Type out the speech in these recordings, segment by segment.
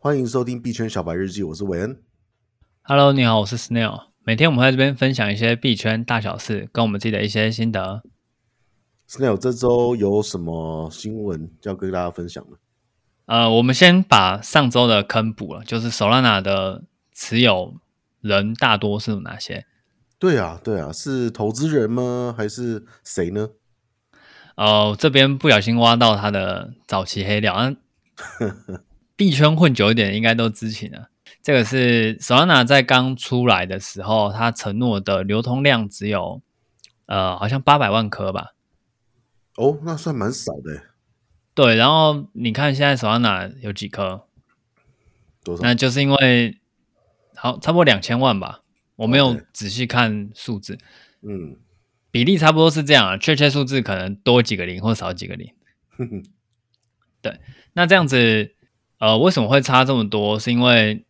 欢迎收听币圈小白日记，我是韦恩。Hello，你好，我是 Snail。每天我们在这边分享一些币圈大小事，跟我们自己的一些心得。Snail，这周有什么新闻要跟大家分享呢？呃，我们先把上周的坑补了，就是 Solana 的持有人大多是哪些？对啊，对啊，是投资人吗？还是谁呢？哦、呃，这边不小心挖到他的早期黑料啊。币圈混久一点，应该都知情了。这个是 Solana 在刚出来的时候，他承诺的流通量只有呃，好像八百万颗吧。哦，那算蛮少的。对，然后你看现在 Solana 有几颗？多少？那就是因为好差不多两千万吧，我没有仔细看数字。嗯，比例差不多是这样啊，确切数字可能多几个零或少几个零。对，那这样子。呃，为什么会差这么多？是因为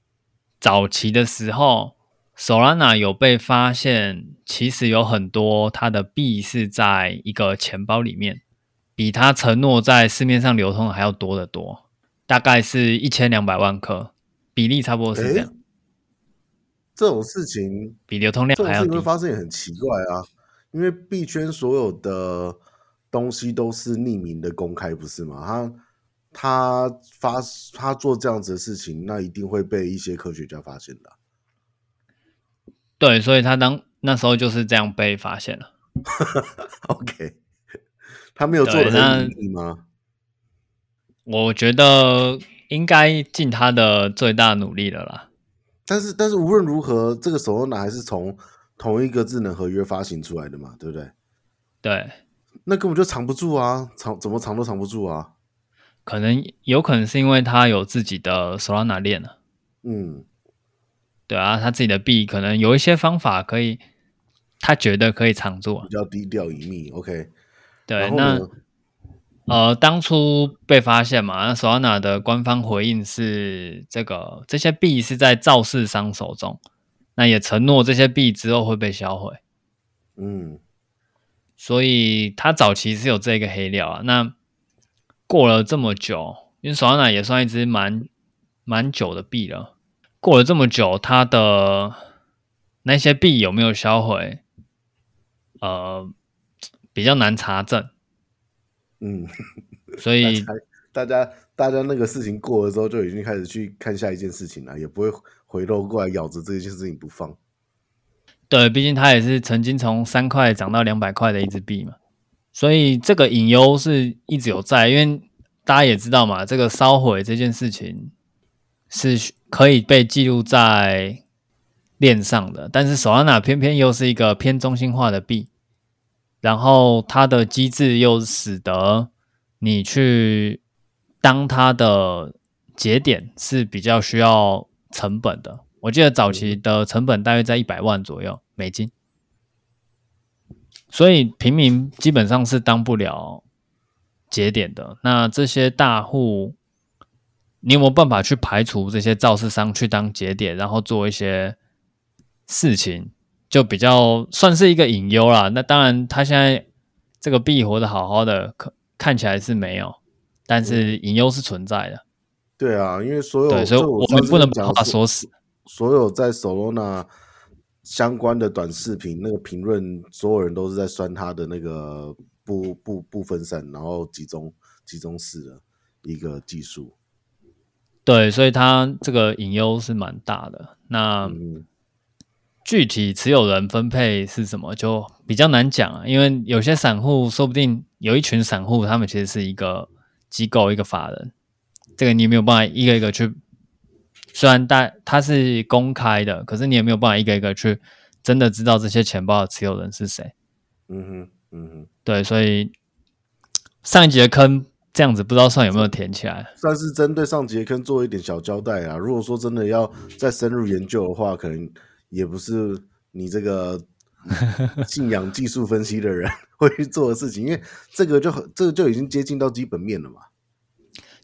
早期的时候，Solana 有被发现，其实有很多它的币是在一个钱包里面，比它承诺在市面上流通的还要多得多，大概是一千两百万颗，比例差不多是这样。这种事情比流通量还要低，这种事情会发生也很奇怪啊，因为币圈所有的东西都是匿名的公开，不是吗？它他发他做这样子的事情，那一定会被一些科学家发现的。对，所以他当那时候就是这样被发现了。OK，他没有做的很努力吗？我觉得应该尽他的最大努力了啦。但是，但是无论如何，这个 Solana 还是从同一个智能合约发行出来的嘛，对不对？对，那根本就藏不住啊，藏怎么藏都藏不住啊。可能有可能是因为他有自己的 Solana 链了，嗯，对啊，他自己的币可能有一些方法可以，他觉得可以藏住，比较低调隐秘。OK，对，那呃，当初被发现嘛，那 Solana 的官方回应是这个这些币是在造市商手中，那也承诺这些币之后会被销毁，嗯，所以他早期是有这个黑料啊，那。过了这么久，因为 Solana 也算一只蛮蛮久的币了。过了这么久，它的那些币有没有销毁？呃，比较难查证。嗯，所以 大家大家那个事情过了之后，就已经开始去看下一件事情了，也不会回头过来咬着这件事情不放。对，毕竟它也是曾经从三块涨到两百块的一只币嘛。所以这个隐忧是一直有在，因为大家也知道嘛，这个烧毁这件事情是可以被记录在链上的。但是 Solana 偏偏又是一个偏中心化的币，然后它的机制又使得你去当它的节点是比较需要成本的。我记得早期的成本大约在一百万左右美金。所以平民基本上是当不了节点的。那这些大户，你有没有办法去排除这些造市商去当节点，然后做一些事情，就比较算是一个隐忧啦。那当然，他现在这个币活得好好的，可看起来是没有，但是隐忧是存在的。嗯、对啊，因为所有，对，所以我们不能把话说死。所有在 Solana。相关的短视频那个评论，所有人都是在酸他的那个不不不分散，然后集中集中式的一个技术。对，所以他这个隐忧是蛮大的。那具体持有人分配是什么，就比较难讲啊。因为有些散户，说不定有一群散户，他们其实是一个机构、一个法人，这个你没有办法一个一个去。虽然大它是公开的，可是你也没有办法一个一个去真的知道这些钱包的持有人是谁。嗯哼，嗯哼，对，所以上一集的坑这样子，不知道算有没有填起来？算是针对上集的坑做一点小交代啊。如果说真的要再深入研究的话，可能也不是你这个 信仰技术分析的人会去做的事情，因为这个就很，这个就已经接近到基本面了嘛。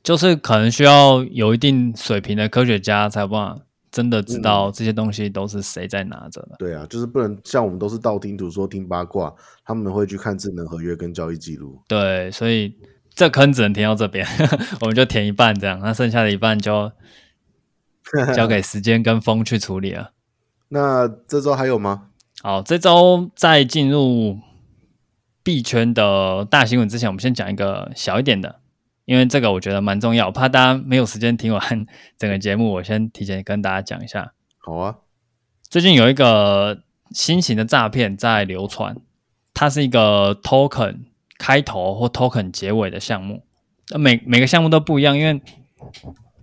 就是可能需要有一定水平的科学家才有办法真的知道这些东西都是谁在拿着的。嗯。对啊，就是不能像我们都是道听途说、听八卦，他们会去看智能合约跟交易记录。对，所以这坑只能填到这边，我们就填一半这样，那剩下的一半就 交给时间跟风去处理了。那这周还有吗？好，这周在进入币圈的大新闻之前，我们先讲一个小一点的，因为这个我觉得蛮重要，我怕大家没有时间听完 整个节目，我先提前跟大家讲一下。好啊，最近有一个新型的诈骗在流传，它是一个 token 开头或 token 结尾的项目，每每个项目都不一样，因为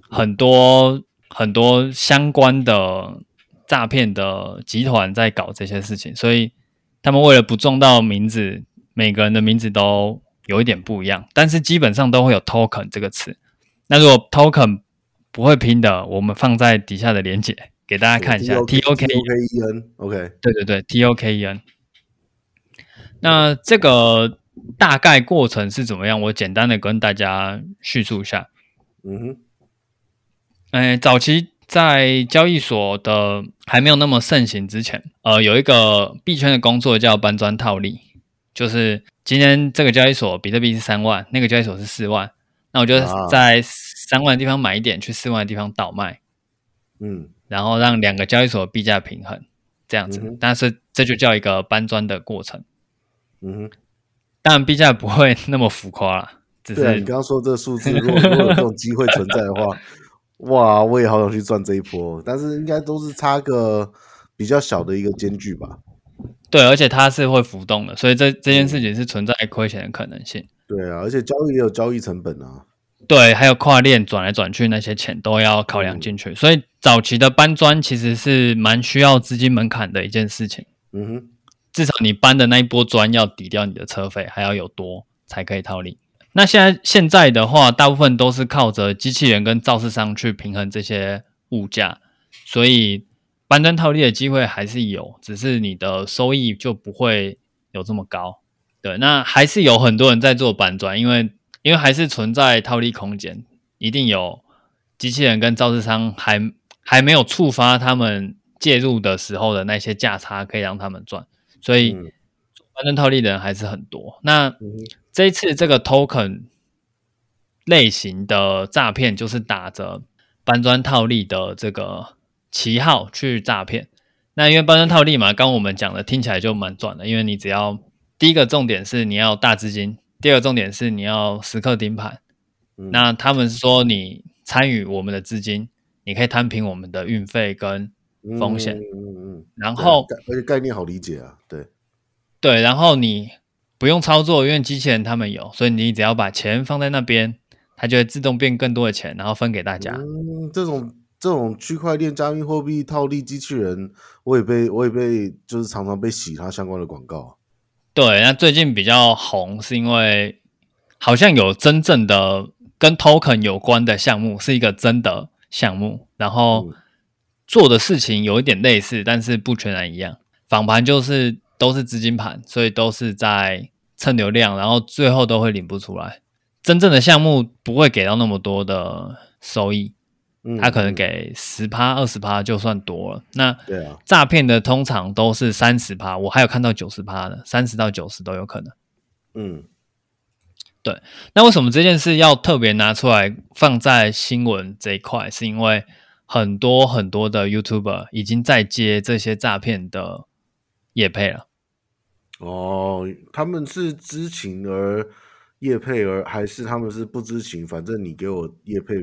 很多很多相关的。诈骗的集团在搞这些事情，所以他们为了不撞到名字，每个人的名字都有一点不一样，但是基本上都会有 token 这个词。那如果 token 不会拼的，我们放在底下的连接给大家看一下。T O K E N，OK，对对对，T O K E N。那这个大概过程是怎么样？我简单的跟大家叙述一下。嗯哼，哎，早期。在交易所的还没有那么盛行之前，呃，有一个币圈的工作叫搬砖套利，就是今天这个交易所比特币是三万，那个交易所是四万，那我就在三万的地方买一点，去四万的地方倒卖，嗯，然后让两个交易所币价平衡，这样子，嗯、但是这就叫一个搬砖的过程，嗯哼，当然币价不会那么浮夸啦，只是、啊、你刚刚说这个数字，如果如果有这种机会存在的话。哇，我也好想去赚这一波，但是应该都是差个比较小的一个间距吧。对，而且它是会浮动的，所以这这件事情是存在亏钱的可能性。对啊，而且交易也有交易成本啊。对，还有跨链转来转去那些钱都要考量进去，嗯、所以早期的搬砖其实是蛮需要资金门槛的一件事情。嗯哼，至少你搬的那一波砖要抵掉你的车费，还要有多才可以套利。那现在现在的话，大部分都是靠着机器人跟造市商去平衡这些物价，所以搬砖套利的机会还是有，只是你的收益就不会有这么高。对，那还是有很多人在做搬砖，因为因为还是存在套利空间，一定有机器人跟造市商还还没有触发他们介入的时候的那些价差可以让他们赚，所以搬砖套利的人还是很多。那。嗯这一次这个 token 类型的诈骗，就是打着搬砖套利的这个旗号去诈骗。那因为包装套利嘛，刚刚我们讲的听起来就蛮赚的，因为你只要第一个重点是你要大资金，第二个重点是你要时刻盯盘。嗯、那他们说你参与我们的资金，你可以摊平我们的运费跟风险。嗯嗯嗯。然后而且概念好理解啊，对对，然后你。不用操作，因为机器人他们有，所以你只要把钱放在那边，它就会自动变更多的钱，然后分给大家。嗯，这种这种区块链加密货币套利机器人，我也被我也被就是常常被洗它相关的广告。对，那最近比较红是因为好像有真正的跟 token 有关的项目，是一个真的项目，然后做的事情有一点类似，但是不全然一样。仿盘就是。都是资金盘，所以都是在蹭流量，然后最后都会领不出来。真正的项目不会给到那么多的收益，嗯，他可能给十趴、二十趴就算多了。那对啊，诈骗的通常都是三十趴，我还有看到九十趴的，三十到九十都有可能。嗯，对。那为什么这件事要特别拿出来放在新闻这一块？是因为很多很多的 YouTuber 已经在接这些诈骗的业配了。哦，他们是知情而业配，而还是他们是不知情？反正你给我业配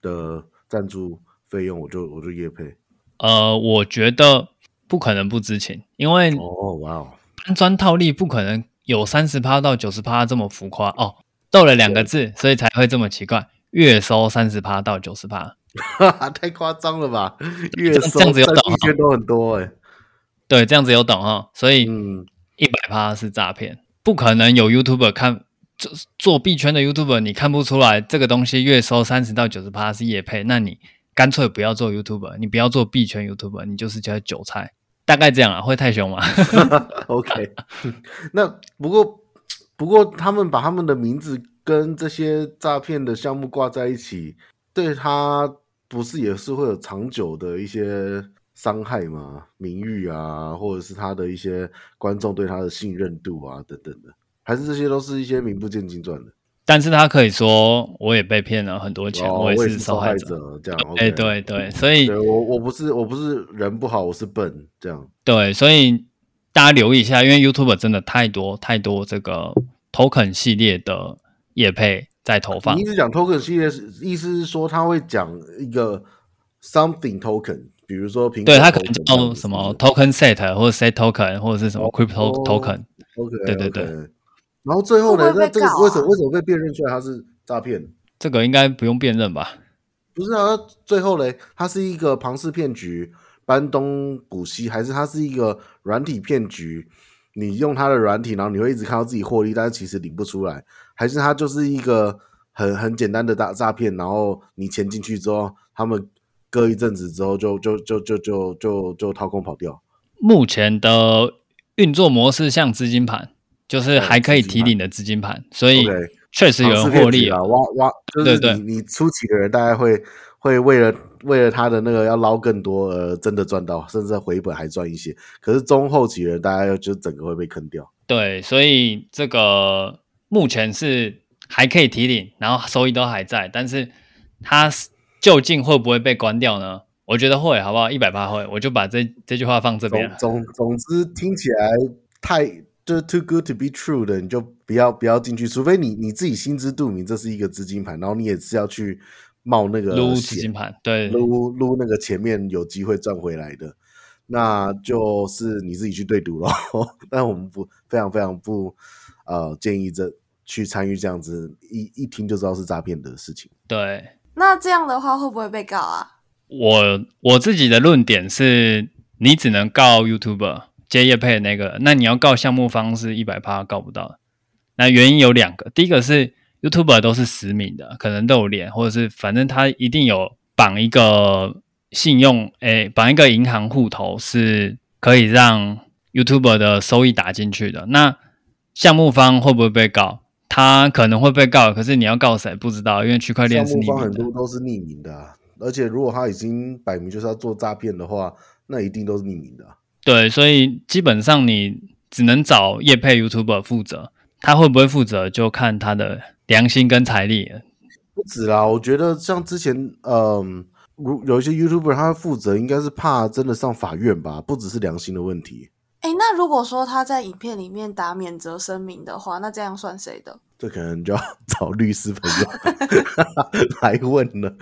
的赞助费用，我就我就业配。呃，我觉得不可能不知情，因为哦，哇哦，搬砖套利不可能有三十趴到九十趴这么浮夸哦，逗了两个字，所以才会这么奇怪。月收三十趴到九十趴，哈哈，太夸张了吧？月收这样子有懂，一千都很多哎、欸。对，这样子有懂哈，所以嗯。一百趴是诈骗，不可能有 YouTuber 看做做币圈的 YouTuber，你看不出来这个东西月收三十到九十趴是业配，那你干脆不要做 YouTuber，你不要做币圈 YouTuber，你就是叫韭菜，大概这样啊，会太凶吗？OK，那不过不过他们把他们的名字跟这些诈骗的项目挂在一起，对他不是也是会有长久的一些。伤害吗，名誉啊，或者是他的一些观众对他的信任度啊，等等的，还是这些都是一些名不见经传的。但是他可以说我也被骗了很多钱，哦、我也是受害者，这样。哎、对对，所以我我不是我不是人不好，我是笨，这样。对，所以大家留意一下，因为 YouTube 真的太多太多这个 Token 系列的业配在投放。你一直讲 Token 系列，意思是说他会讲一个 Something Token，比如说苹果，对他可能叫什么 Token Set 或者 Set Token 或者是什么 Crypto Token，对对对。然后最后呢？那这个为什么为什么被辨认出来他是诈骗？这个应该不用辨认吧？不是啊，最后嘞，它是一个庞氏骗局，搬东补西，还是它是一个软体骗局？你用它的软体，然后你会一直看到自己获利，但是其实领不出来，还是它就是一个很很简单的大诈骗？然后你钱进去之后，他们隔一阵子之后就就就就就就就掏空跑掉。目前的运作模式像资金盘。就是还可以提领的资金盘，所以确实有人获利啊。挖挖，就是你你初期的人大概会会为了为了他的那个要捞更多，呃，真的赚到，甚至回本还赚一些。可是中后期的人大概就整个会被坑掉。对，所以这个目前是还可以提领，然后收益都还在，但是它究竟会不会被关掉呢？我觉得会，好不好？一百八会，我就把这这句话放这边。总总之听起来太。就是 too good to be true 的，你就不要不要进去，除非你你自己心知肚明这是一个资金盘，然后你也是要去冒那个撸资金盘，对，撸撸那个前面有机会赚回来的，那就是你自己去对赌咯。但我们不非常非常不呃建议这去参与这样子一一听就知道是诈骗的事情。对，那这样的话会不会被告啊？我我自己的论点是，你只能告 YouTuber。接业配的那个，那你要告项目方是一百趴告不到。那原因有两个，第一个是 YouTuber 都是实名的，可能都有脸，或者是反正他一定有绑一个信用，诶，绑一个银行户头是可以让 YouTuber 的收益打进去的。那项目方会不会被告？他可能会被告，可是你要告谁不知道，因为区块链是匿名的。项目方很多都是匿名的，啊而且如果他已经摆明就是要做诈骗的话，那一定都是匿名的。对，所以基本上你只能找业配 YouTuber 负责，他会不会负责就看他的良心跟财力。不止啦，我觉得像之前，嗯，如有一些 YouTuber 他负责，应该是怕真的上法院吧，不只是良心的问题。哎，那如果说他在影片里面打免责声明的话，那这样算谁的？这可能就要 找律师朋友 来问了。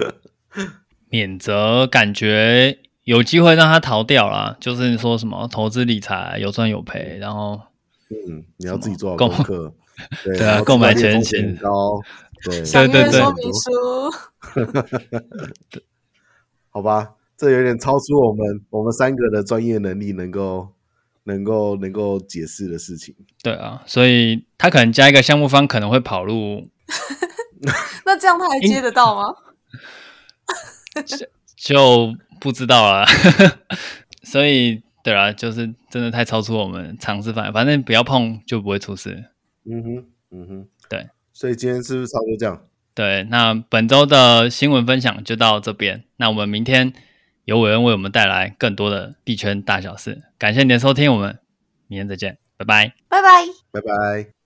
免责感觉。有机会让他逃掉啦，就是说什么投资理财有赚有赔，然后嗯，你要自己做好功课，对，对啊，购买前景高，对，对对对，说明书，好吧，这有点超出我们我们三个的专业能力能够能够能够解释的事情。对啊，所以他可能加一个项目方可能会跑路，那这样他还接得到吗？就。不知道啊，所以对啊，就是真的太超出我们常识范围，反正不要碰就不会出事。嗯哼，嗯哼，对。所以今天是不是差不多这样？对，那本周的新闻分享就到这边。那我们明天由伟恩为我们带来更多的币圈大小事。感谢您的收听，我们明天再见，拜拜，拜拜，拜拜。